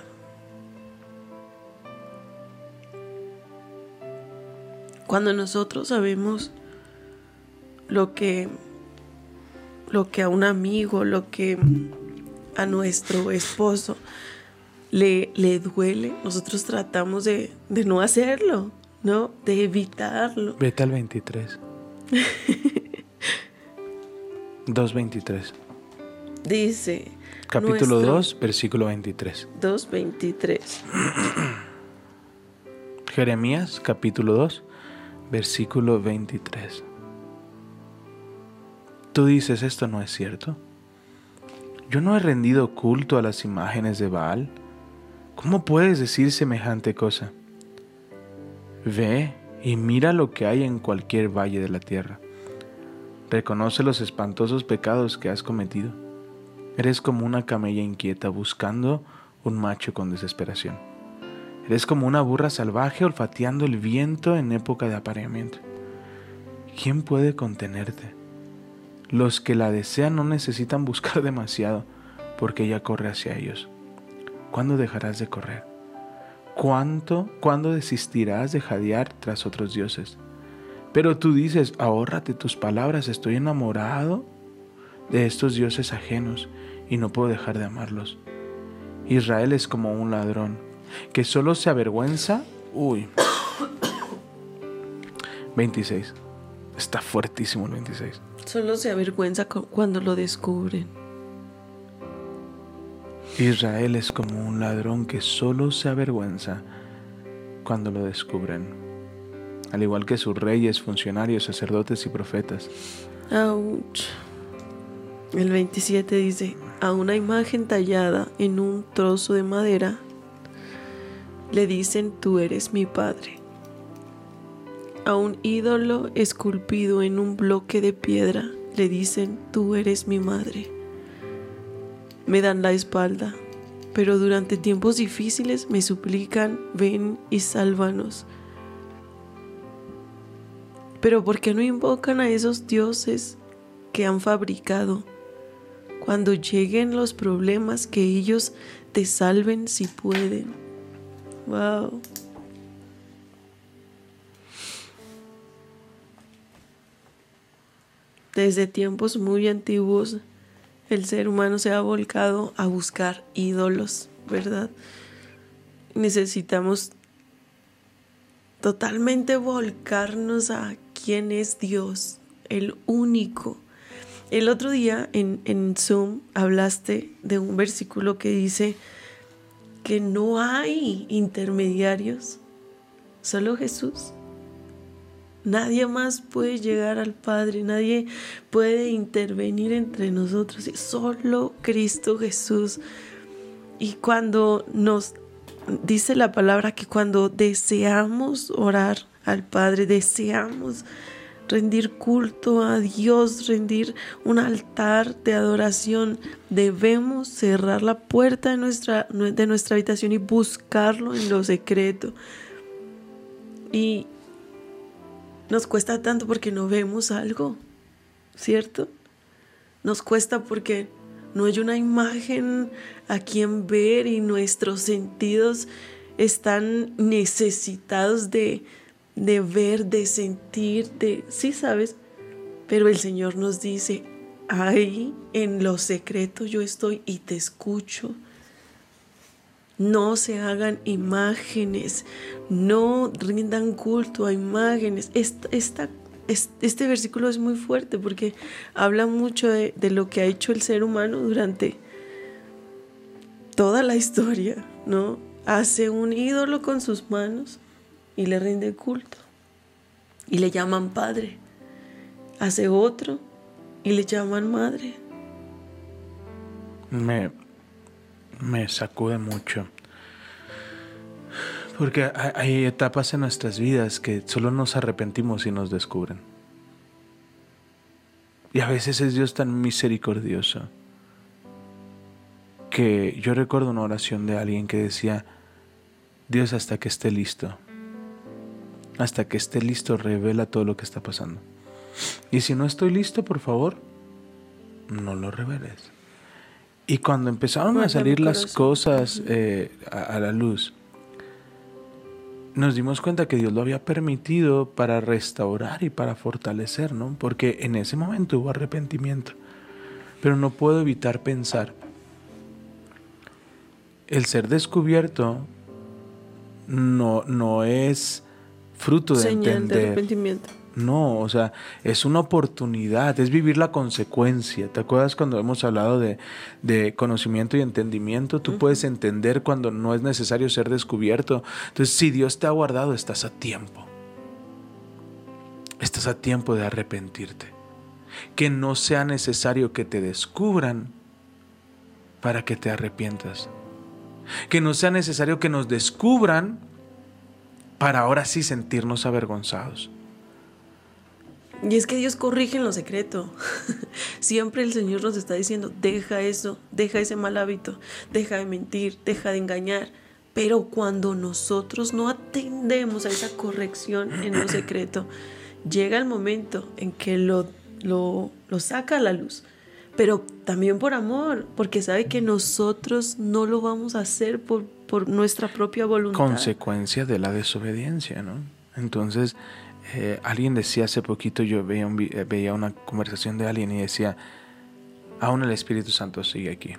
Cuando nosotros sabemos lo que lo que a un amigo, lo que a nuestro esposo le, le duele, nosotros tratamos de, de no hacerlo, ¿no? De evitarlo. Vete al 23. 2.23. <laughs> Dice, Capítulo Nuestro- 2, versículo 23. 2.23. <clears throat> Jeremías, capítulo 2, versículo 23. Tú dices, esto no es cierto. Yo no he rendido culto a las imágenes de Baal. ¿Cómo puedes decir semejante cosa? Ve y mira lo que hay en cualquier valle de la tierra. Reconoce los espantosos pecados que has cometido. Eres como una camella inquieta buscando un macho con desesperación. Eres como una burra salvaje olfateando el viento en época de apareamiento. ¿Quién puede contenerte? Los que la desean no necesitan buscar <laughs> demasiado, porque ella corre hacia ellos. ¿Cuándo dejarás de correr? ¿Cuánto, cuándo desistirás de jadear tras otros dioses? Pero tú dices, ahórrate tus palabras, estoy enamorado de estos dioses ajenos y no puedo dejar de amarlos. Israel es como un ladrón que solo se avergüenza. Uy. <coughs> 26. Está fuertísimo el 26. Solo se avergüenza cu- cuando lo descubren. Israel es como un ladrón que solo se avergüenza cuando lo descubren. Al igual que sus reyes, funcionarios, sacerdotes y profetas. El 27 dice, a una imagen tallada en un trozo de madera, le dicen, tú eres mi padre. A un ídolo esculpido en un bloque de piedra, le dicen, tú eres mi madre. Me dan la espalda, pero durante tiempos difíciles me suplican, ven y sálvanos. Pero ¿por qué no invocan a esos dioses que han fabricado? Cuando lleguen los problemas, que ellos te salven si pueden. Wow. Desde tiempos muy antiguos, el ser humano se ha volcado a buscar ídolos, ¿verdad? Necesitamos totalmente volcarnos a quién es Dios, el único. El otro día en, en Zoom hablaste de un versículo que dice que no hay intermediarios, solo Jesús. Nadie más puede llegar al Padre, nadie puede intervenir entre nosotros, solo Cristo Jesús. Y cuando nos dice la palabra que cuando deseamos orar al Padre, deseamos rendir culto a Dios, rendir un altar de adoración, debemos cerrar la puerta de nuestra, de nuestra habitación y buscarlo en lo secreto. Y nos cuesta tanto porque no vemos algo, ¿cierto? Nos cuesta porque no hay una imagen a quien ver y nuestros sentidos están necesitados de, de ver, de sentir, de, sí sabes, pero el Señor nos dice, ahí en lo secreto yo estoy y te escucho. No se hagan imágenes, no rindan culto a imágenes. Este versículo es muy fuerte porque habla mucho de, de lo que ha hecho el ser humano durante toda la historia, ¿no? Hace un ídolo con sus manos y le rinde culto. Y le llaman padre. Hace otro y le llaman madre. Me, me sacude mucho. Porque hay etapas en nuestras vidas que solo nos arrepentimos y nos descubren. Y a veces es Dios tan misericordioso que yo recuerdo una oración de alguien que decía, Dios hasta que esté listo, hasta que esté listo revela todo lo que está pasando. Y si no estoy listo, por favor, no lo reveles. Y cuando empezaron a salir las cosas eh, a, la luz, nos dimos cuenta que Dios lo había permitido para restaurar y para fortalecer, ¿no? Porque en ese momento hubo arrepentimiento. Pero no puedo evitar pensar, el ser descubierto no, no es fruto de entender. arrepentimiento. No, o sea, es una oportunidad, es vivir la consecuencia. ¿Te acuerdas cuando hemos hablado de, conocimiento y entendimiento? Tú puedes entender cuando no es necesario ser descubierto. Entonces, si Dios te ha guardado, estás a tiempo. Estás a tiempo de arrepentirte. Que no sea necesario que te descubran para que te arrepientas. Que no sea necesario que nos descubran para ahora sí sentirnos avergonzados. Y es que Dios corrige en lo secreto. <laughs> Siempre el Señor nos está diciendo, deja eso, deja ese mal hábito, deja de mentir, deja de engañar. Pero cuando nosotros no atendemos a esa corrección en lo secreto, llega el momento en que lo, lo, lo saca a la luz. Pero también por amor, porque sabe que nosotros no lo vamos a hacer por, por nuestra propia voluntad. Consecuencia de la desobediencia, ¿no? Entonces, eh, alguien decía hace poquito, yo veía, eh, veía una conversación de alguien y decía, aún el Espíritu Santo sigue aquí,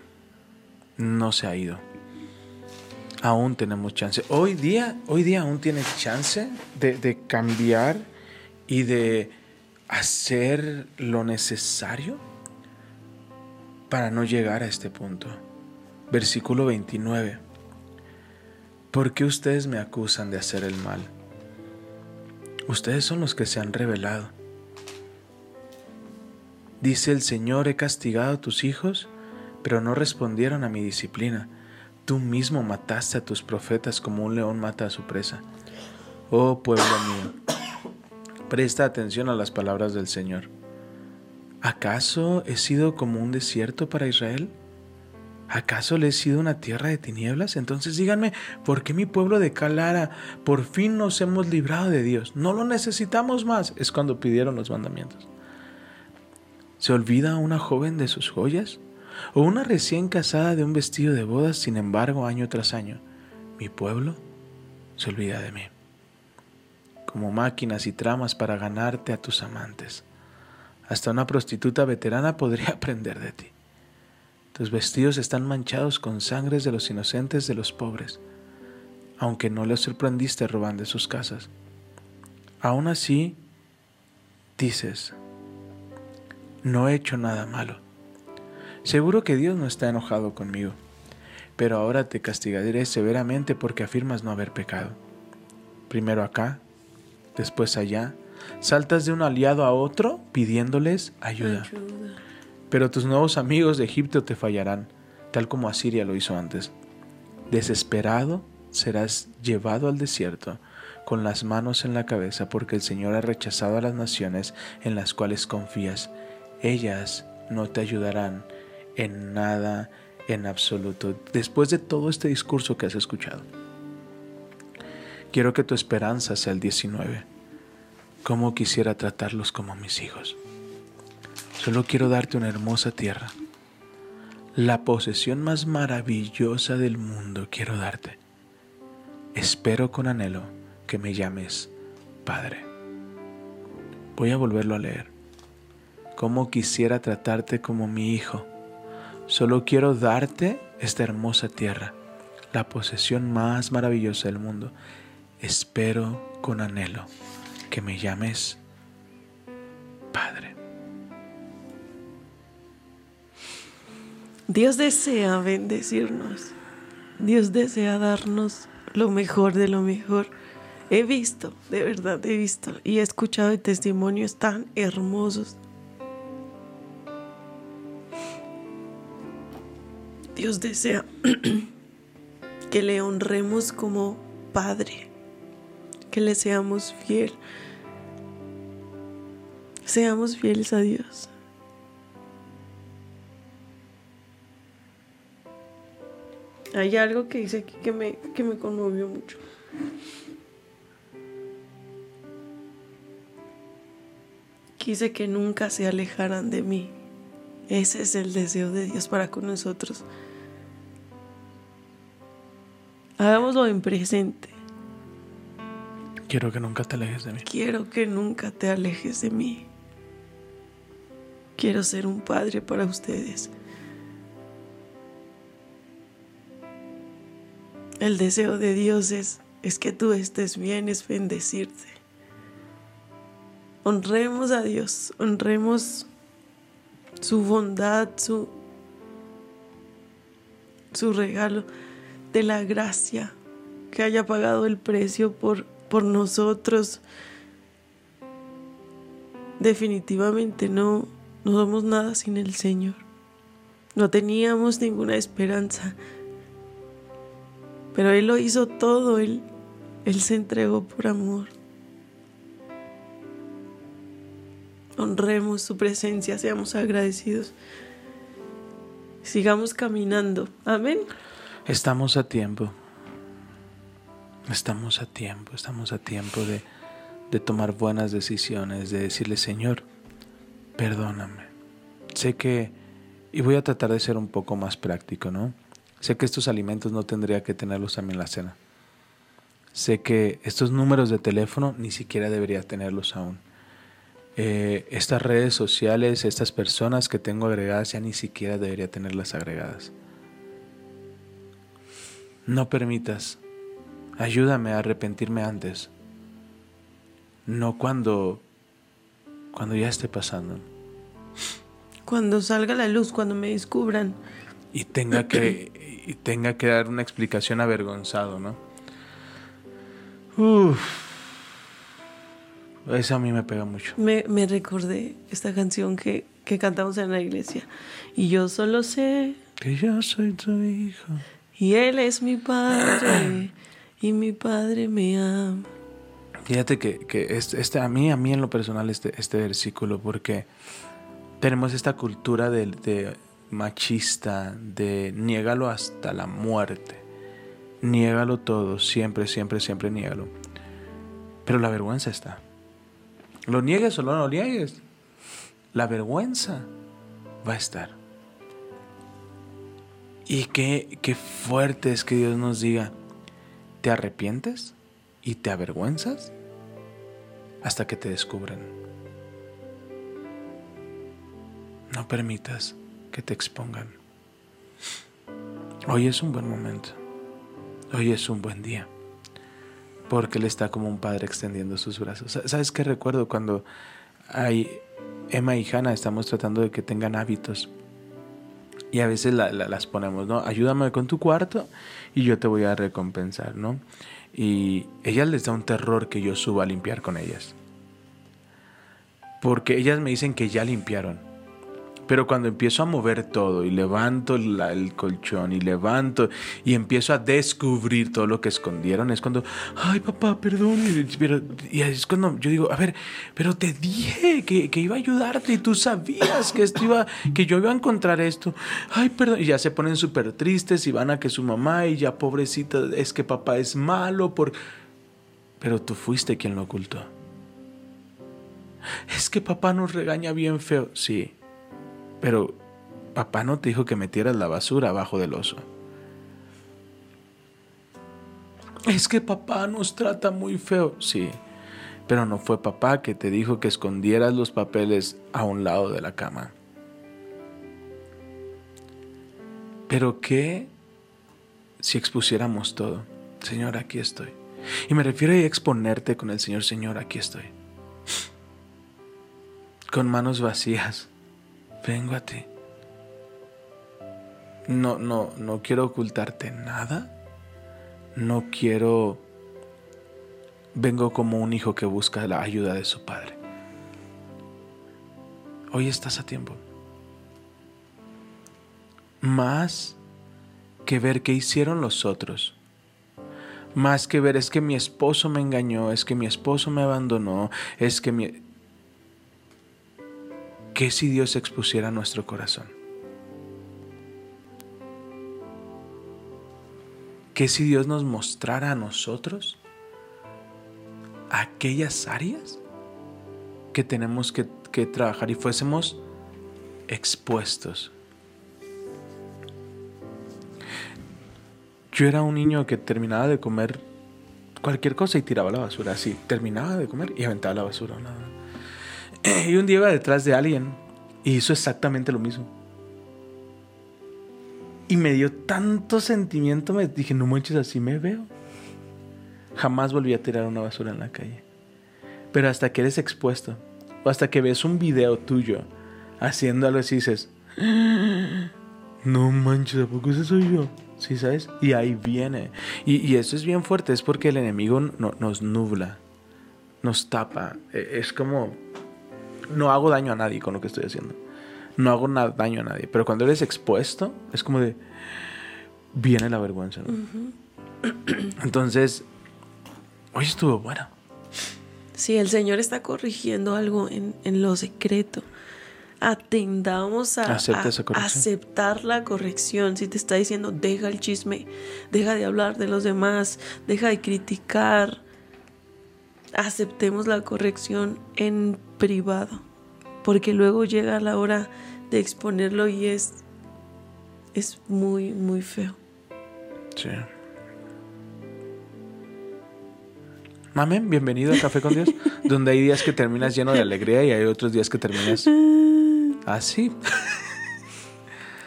no se ha ido, aún tenemos chance. Hoy día, hoy día aún tienes chance de, de cambiar y de hacer lo necesario para no llegar a este punto. Versículo 29. ¿Por qué ustedes me acusan de hacer el mal? Ustedes son los que se han revelado. Dice el Señor, he castigado a tus hijos, pero no respondieron a mi disciplina. Tú mismo mataste a tus profetas como un león mata a su presa. Oh pueblo mío, presta atención a las palabras del Señor. ¿Acaso he sido como un desierto para Israel? ¿Acaso le he sido una tierra de tinieblas? Entonces díganme, ¿por qué mi pueblo de Calara por fin nos hemos librado de Dios? No lo necesitamos más. Es cuando pidieron los mandamientos. ¿Se olvida una joven de sus joyas? ¿O una recién casada de un vestido de bodas, sin embargo, año tras año? Mi pueblo se olvida de mí. Como máquinas y tramas para ganarte a tus amantes. Hasta una prostituta veterana podría <laughs> aprender de ti. Tus vestidos están manchados con sangres de los inocentes de los pobres, aunque no les sorprendiste robando sus casas. Aún así, dices, no he hecho nada malo. Seguro que Dios no está enojado conmigo, pero ahora te castigaré severamente porque afirmas no haber pecado. Primero acá, después allá, Saltas de un aliado a otro pidiéndoles. Ayuda. Pero tus nuevos amigos de Egipto te fallarán, tal como Asiria lo hizo antes. Desesperado serás llevado al desierto con las manos en la cabeza porque el Señor ha rechazado a las naciones en las cuales confías. Ellas no te ayudarán en nada en absoluto. Después de todo este discurso que has escuchado, quiero que tu esperanza sea el 19. Cómo quisiera tratarlos como mis hijos. Solo quiero darte una hermosa tierra. La posesión más maravillosa del mundo quiero darte. Espero con anhelo que me llames Padre. Voy a volverlo a leer. Cómo quisiera tratarte como mi hijo. Solo quiero darte esta hermosa tierra, la posesión más maravillosa del mundo. Espero con anhelo que me llames Padre. Dios desea bendecirnos. Dios desea darnos lo mejor de lo mejor. He visto, de verdad he visto y he escuchado testimonios tan hermosos. Dios desea <clears throat> que le honremos como Padre, que le seamos fiel. Seamos fieles a Dios. Hay algo que dice aquí que me, que me conmovió mucho. Quise que nunca se alejaran de mí. Ese es el deseo de Dios para con nosotros. Hagámoslo en presente. Quiero que nunca te alejes de mí. Quiero que nunca te alejes de mí. Quiero ser un padre para ustedes. El deseo de Dios es, es que tú estés bien, es bendecirte. Honremos a Dios, honremos su bondad, su, su regalo de la gracia que haya pagado el precio por, por nosotros. Definitivamente no, no somos nada sin el Señor. No teníamos ninguna esperanza. Pero Él lo hizo todo, Él, Él se entregó por amor. Honremos su presencia, seamos agradecidos. Sigamos caminando. Amén. Estamos a tiempo. Estamos a tiempo, estamos a tiempo de, de tomar buenas decisiones, de decirle, Señor, perdóname. Sé que, y voy a tratar de ser un poco más práctico, ¿no? Sé que estos alimentos no tendría que tenerlos también en la cena. Sé que estos números de teléfono ni siquiera debería tenerlos aún. Eh, estas redes sociales, estas personas que tengo agregadas, ya ni siquiera debería tenerlas agregadas. No permitas. Ayúdame a arrepentirme antes. No cuando cuando ya esté pasando. Cuando salga la luz, cuando me descubran. Y tenga que <clears throat> y tenga que dar una explicación avergonzado, ¿no? Uf. Eso a mí me pega mucho. Me, me recordé esta canción que, que cantamos en la iglesia. Y yo solo sé, Que yo soy tu hijo. y Él es mi padre, y mi padre me ama. Fíjate que, que este, este- a mí, a mí en lo personal, este, este versículo, porque tenemos esta cultura de, de machista, de niégalo hasta la muerte. Niégalo todo, siempre, siempre, siempre niégalo. Pero la vergüenza está. Lo niegues o no lo niegues. La vergüenza va a estar. Y qué, qué fuerte es que Dios nos diga, ¿te arrepientes y te avergüenzas? Hasta que te descubran. No permitas que te expongan. Hoy es un buen momento. Hoy es un buen día. Porque Él está como un padre extendiendo sus brazos. Sa- ¿Sabes qué recuerdo cuando hay Emma y Hannah estamos tratando de que tengan hábitos? Y a veces la- la- las ponemos, ¿no? Ayúdame con tu cuarto y yo te voy a recompensar, ¿no? Y ellas les da un terror que yo suba a limpiar con ellas. porque ellas me dicen que ya limpiaron. Pero cuando empiezo a mover todo y levanto el colchón y levanto y empiezo a descubrir todo lo que escondieron, es cuando, ay papá, perdón. Y, y es cuando yo digo, a ver, pero te dije que, que iba a ayudarte y tú sabías que, esto iba, que yo iba a encontrar esto. Ay, perdón. Y ya se ponen súper tristes y van a que su mamá y ya pobrecita, es que papá es malo por... Pero tú fuiste quien lo ocultó. Es que papá nos regaña bien feo. Sí, pero papá no te dijo que metieras la basura abajo del oso. Es que papá nos trata muy feo. Sí, pero no fue papá que te dijo que escondieras los papeles a un lado de la cama. Pero ¿qué si expusiéramos todo? Señor, aquí estoy. Y me refiero a exponerte con el Señor, Señor, aquí estoy. Con manos vacías vengo a ti. No, no, no quiero ocultarte nada. No quiero. Vengo como un hijo que busca la ayuda de su padre. Hoy estás a tiempo. Más que ver qué hicieron los otros. Más que ver es que mi esposo me engañó, es que mi esposo me abandonó, es que mi... ¿Qué si Dios expusiera nuestro corazón? ¿Qué si Dios nos mostrara a nosotros aquellas áreas que tenemos que, trabajar y fuésemos expuestos? Yo era un niño que terminaba de comer cualquier cosa y tiraba la basura, así, terminaba de comer y aventaba la basura. nada. <clears throat> Y un día iba detrás de alguien y hizo exactamente lo mismo. Y me dio tanto sentimiento, me dije, no manches, así me veo. Jamás volví a tirar una basura en la calle. Pero hasta que eres expuesto, o hasta que ves un video tuyo haciendo algo así, dices, no manches, ¿a poco ese soy yo? ¿Sí sabes? Y ahí viene. Y, y eso es bien fuerte, es porque el enemigo no- nos nubla, nos tapa. E- Es como, no hago daño a nadie con lo que estoy haciendo. No hago daño a nadie. Pero cuando eres expuesto, es como de, viene la vergüenza. ¿no? Entonces, hoy estuvo bueno. Si el Señor está corrigiendo algo en, en lo secreto, atendamos a, esa aceptar la corrección. Si te está diciendo, deja el chisme, deja de hablar de los demás, deja de criticar, aceptemos la corrección en privado, porque luego llega la hora de exponerlo y es, es muy, muy feo. Sí. Amén, bienvenido a Café con Dios, <laughs> donde hay días que terminas lleno de alegría y hay otros días que terminas así.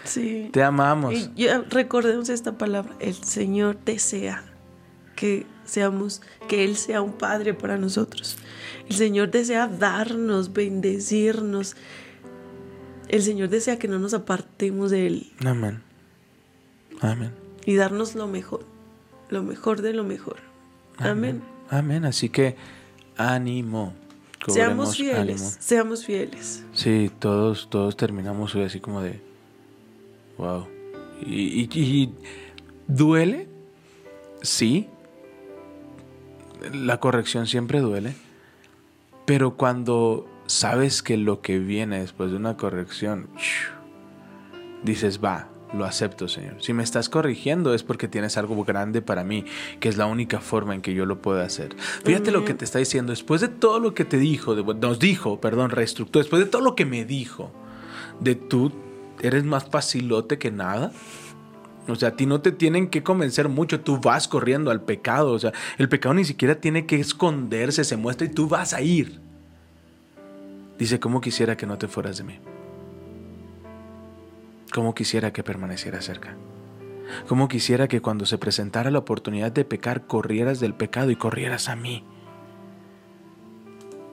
Sí. Te amamos. Y ya recordemos esta palabra, el Señor desea que seamos, que Él sea un Padre para nosotros. El Señor desea darnos, bendecirnos. El Señor desea que no nos apartemos de Él Amén. Amén. y darnos lo mejor, lo mejor de lo mejor. Amén. Amén. Así que ánimo. Seamos fieles, ánimo. seamos fieles. Sí, todos, todos terminamos hoy así como de wow. Y, y- y duele, sí. La corrección siempre duele. Pero cuando sabes que lo que viene después de una corrección, dices, va, lo acepto, Señor. Si me estás corrigiendo es porque tienes algo grande para mí, que es la única forma en que yo lo puedo hacer. Fíjate lo que te está diciendo, después de todo lo que te dijo, de- nos dijo, perdón, reestructuró, después de todo lo que me dijo, de tú eres más facilote que nada. O sea, a ti no te tienen que convencer mucho, tú vas corriendo al pecado. O sea, el pecado ni siquiera tiene que esconderse, se muestra y tú vas a ir. Dice, ¿cómo quisiera que no te fueras de mí? ¿Cómo quisiera que permaneciera cerca? ¿Cómo quisiera que cuando se presentara la oportunidad de pecar corrieras del pecado y corrieras a mí?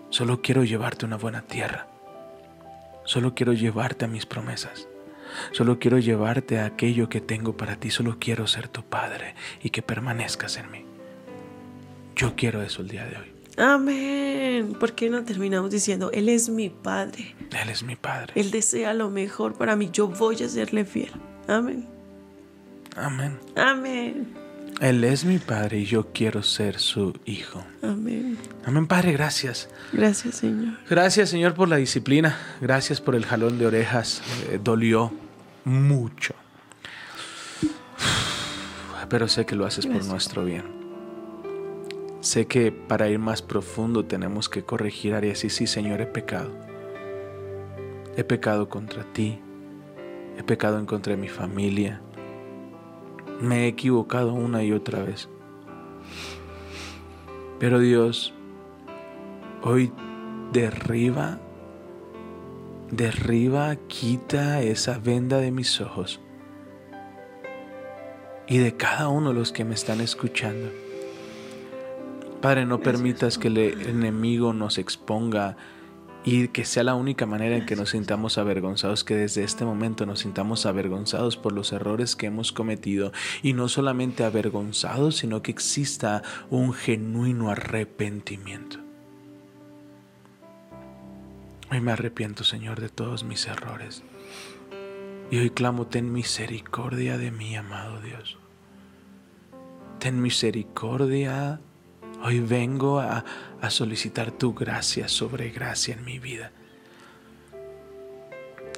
Solo quiero llevarte a una buena tierra. Solo quiero llevarte a mis promesas. Solo quiero llevarte a aquello que tengo para ti. Solo quiero ser tu padre y que permanezcas en mí. Yo quiero eso el día de hoy. Amén. ¿Por qué no terminamos diciendo, Él es mi Padre? Él es mi Padre. Él desea lo mejor para mí. Yo voy a serle fiel. Amén. Amén. Amén. Él es mi Padre y yo quiero ser su hijo. Amén. Amén, Padre, gracias. Gracias, Señor. Gracias, Señor, por la disciplina. Gracias por el jalón de orejas. Eh, dolió mucho. Pero sé que lo haces por nuestro bien. Sé que para ir más profundo tenemos que corregir áreas. Y sí, Señor, he pecado. He pecado contra ti. He pecado en contra de mi familia. Me he equivocado una y otra vez. Pero Dios, hoy derriba, derriba, quita esa venda de mis ojos y de cada uno de los que me están escuchando. Padre, no permitas que el enemigo nos exponga y que sea la única manera en que nos sintamos avergonzados, que desde este momento nos sintamos avergonzados por los errores que hemos cometido y no solamente avergonzados, sino que exista un genuino arrepentimiento. Hoy me arrepiento, Señor, de todos mis errores. Y hoy clamo, ten misericordia de mí, amado Dios. Ten misericordia. Hoy vengo a, a solicitar tu gracia sobre gracia en mi vida.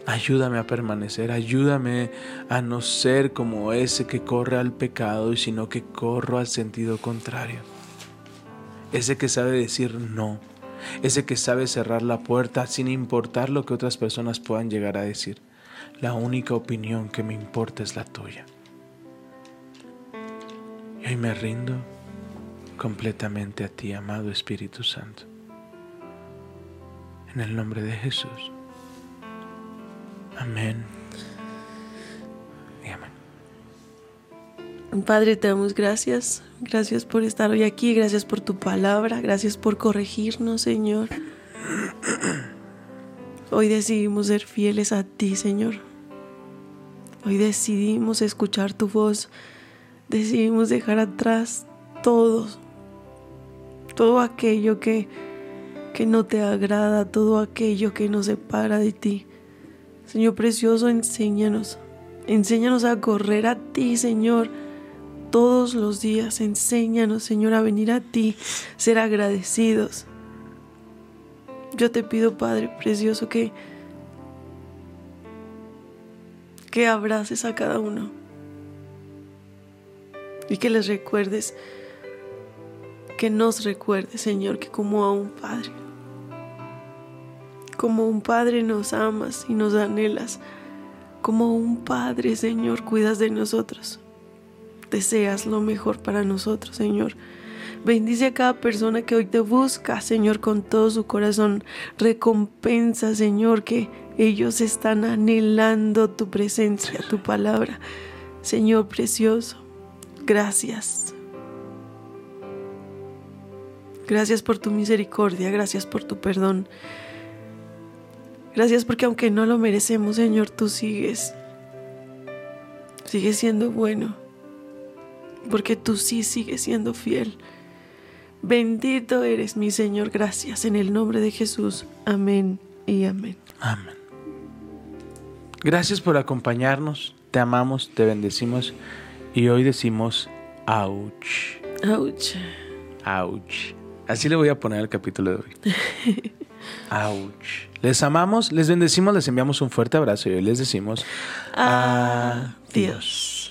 Ayúdame a permanecer, ayúdame a no ser como ese que corre al pecado, sino que corro al sentido contrario. Ese que sabe decir no, ese que sabe cerrar la puerta sin importar lo que otras personas puedan llegar a decir. La única opinión que me importa es la tuya. Y hoy me rindo completamente a ti, amado Espíritu Santo. En el nombre de Jesús. Amén. Padre, te damos gracias. Gracias por estar hoy aquí. Gracias por tu palabra. Gracias por corregirnos, Señor. Hoy decidimos ser fieles a ti, Señor. Hoy decidimos escuchar tu voz. Decidimos dejar atrás todo. Todo aquello que, que no te agrada, todo aquello que nos separa de ti. Señor precioso, enséñanos. Enséñanos a correr a ti, Señor todos los días. Enséñanos, Señor, a venir a ti, ser agradecidos. Yo te pido, Padre precioso, que que abraces a cada uno y que les recuerdes, que nos recuerdes, Señor, que como a un Padre, como un Padre nos amas y nos anhelas, como un Padre, Señor, cuidas de nosotros deseas lo mejor para nosotros, Señor. Bendice a cada persona que hoy te busca, Señor, con todo su corazón. Recompensa, Señor, que ellos están anhelando tu presencia, tu palabra. Señor precioso, gracias. Gracias por tu misericordia, gracias por tu perdón. Gracias porque aunque no lo merecemos, Señor, tú sigues. Sigues siendo bueno porque tú sí sigues siendo fiel. Bendito eres mi Señor, gracias en el nombre de Jesús. Amén y amén. Amén. Gracias por acompañarnos, te amamos, te bendecimos y hoy decimos, ouch, Ouch. ouch. Así le voy a poner al capítulo de hoy. <laughs> Ouch. Les amamos, les bendecimos, les enviamos un fuerte abrazo y hoy les decimos Adiós. adiós.